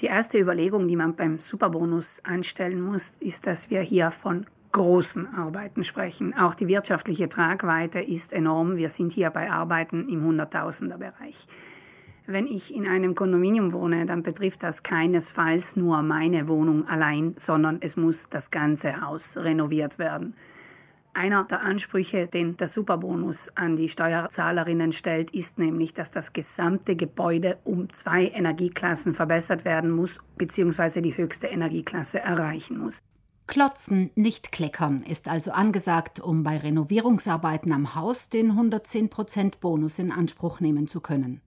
Die erste Überlegung, die man beim Superbonus anstellen muss, ist, dass wir hier von großen Arbeiten sprechen. Auch die wirtschaftliche Tragweite ist enorm. Wir sind hier bei Arbeiten im Hunderttausenderbereich. Wenn ich in einem Kondominium wohne, dann betrifft das keinesfalls nur meine Wohnung allein, sondern es muss das ganze Haus renoviert werden. Einer der Ansprüche, den der Superbonus an die Steuerzahlerinnen stellt, ist nämlich, dass das gesamte Gebäude um zwei Energieklassen verbessert werden muss bzw. die höchste Energieklasse erreichen muss. Klotzen, nicht kleckern ist also angesagt, um bei Renovierungsarbeiten am Haus den 110% Bonus in Anspruch nehmen zu können.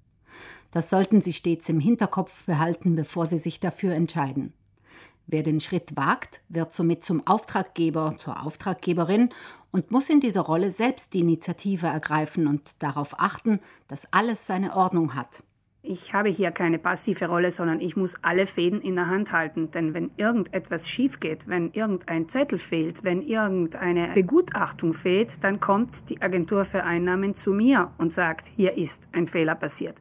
Das sollten Sie stets im Hinterkopf behalten, bevor Sie sich dafür entscheiden. Wer den Schritt wagt, wird somit zum Auftraggeber, zur Auftraggeberin und muss in dieser Rolle selbst die Initiative ergreifen und darauf achten, dass alles seine Ordnung hat. Ich habe hier keine passive Rolle, sondern ich muss alle Fäden in der Hand halten. Denn wenn irgendetwas schief geht, wenn irgendein Zettel fehlt, wenn irgendeine Begutachtung fehlt, dann kommt die Agentur für Einnahmen zu mir und sagt, hier ist ein Fehler passiert.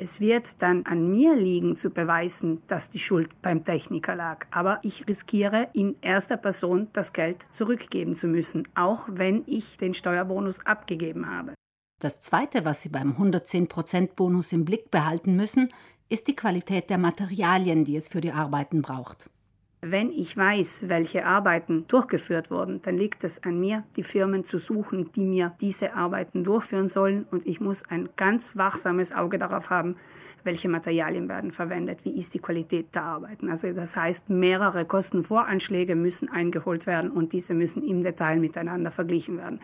Es wird dann an mir liegen zu beweisen, dass die Schuld beim Techniker lag. Aber ich riskiere in erster Person das Geld zurückgeben zu müssen, auch wenn ich den Steuerbonus abgegeben habe. Das Zweite, was Sie beim 110%-Bonus im Blick behalten müssen, ist die Qualität der Materialien, die es für die Arbeiten braucht. Wenn ich weiß, welche Arbeiten durchgeführt wurden, dann liegt es an mir, die Firmen zu suchen, die mir diese Arbeiten durchführen sollen. Und ich muss ein ganz wachsames Auge darauf haben, welche Materialien werden verwendet, wie ist die Qualität der Arbeiten. Also das heißt, mehrere Kostenvoranschläge müssen eingeholt werden und diese müssen im Detail miteinander verglichen werden.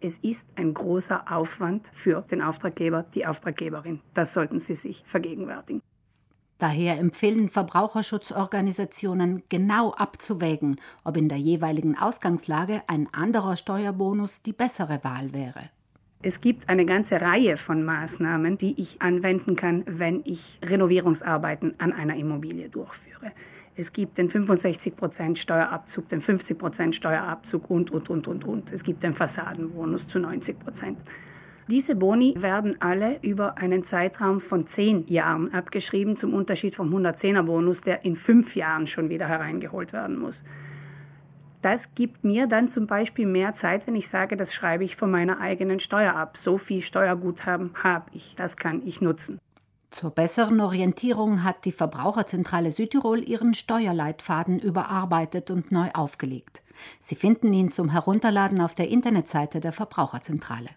Es ist ein großer Aufwand für den Auftraggeber, die Auftraggeberin. Das sollten Sie sich vergegenwärtigen. Daher empfehlen Verbraucherschutzorganisationen genau abzuwägen, ob in der jeweiligen Ausgangslage ein anderer Steuerbonus die bessere Wahl wäre. Es gibt eine ganze Reihe von Maßnahmen, die ich anwenden kann, wenn ich Renovierungsarbeiten an einer Immobilie durchführe. Es gibt den 65% Steuerabzug, den 50% Steuerabzug und, und, und, und, und. Es gibt den Fassadenbonus zu 90%. Diese Boni werden alle über einen Zeitraum von zehn Jahren abgeschrieben, zum Unterschied vom 110er Bonus, der in fünf Jahren schon wieder hereingeholt werden muss. Das gibt mir dann zum Beispiel mehr Zeit, wenn ich sage, das schreibe ich von meiner eigenen Steuer ab. So viel Steuerguthaben habe ich. Das kann ich nutzen. Zur besseren Orientierung hat die Verbraucherzentrale Südtirol ihren Steuerleitfaden überarbeitet und neu aufgelegt. Sie finden ihn zum Herunterladen auf der Internetseite der Verbraucherzentrale.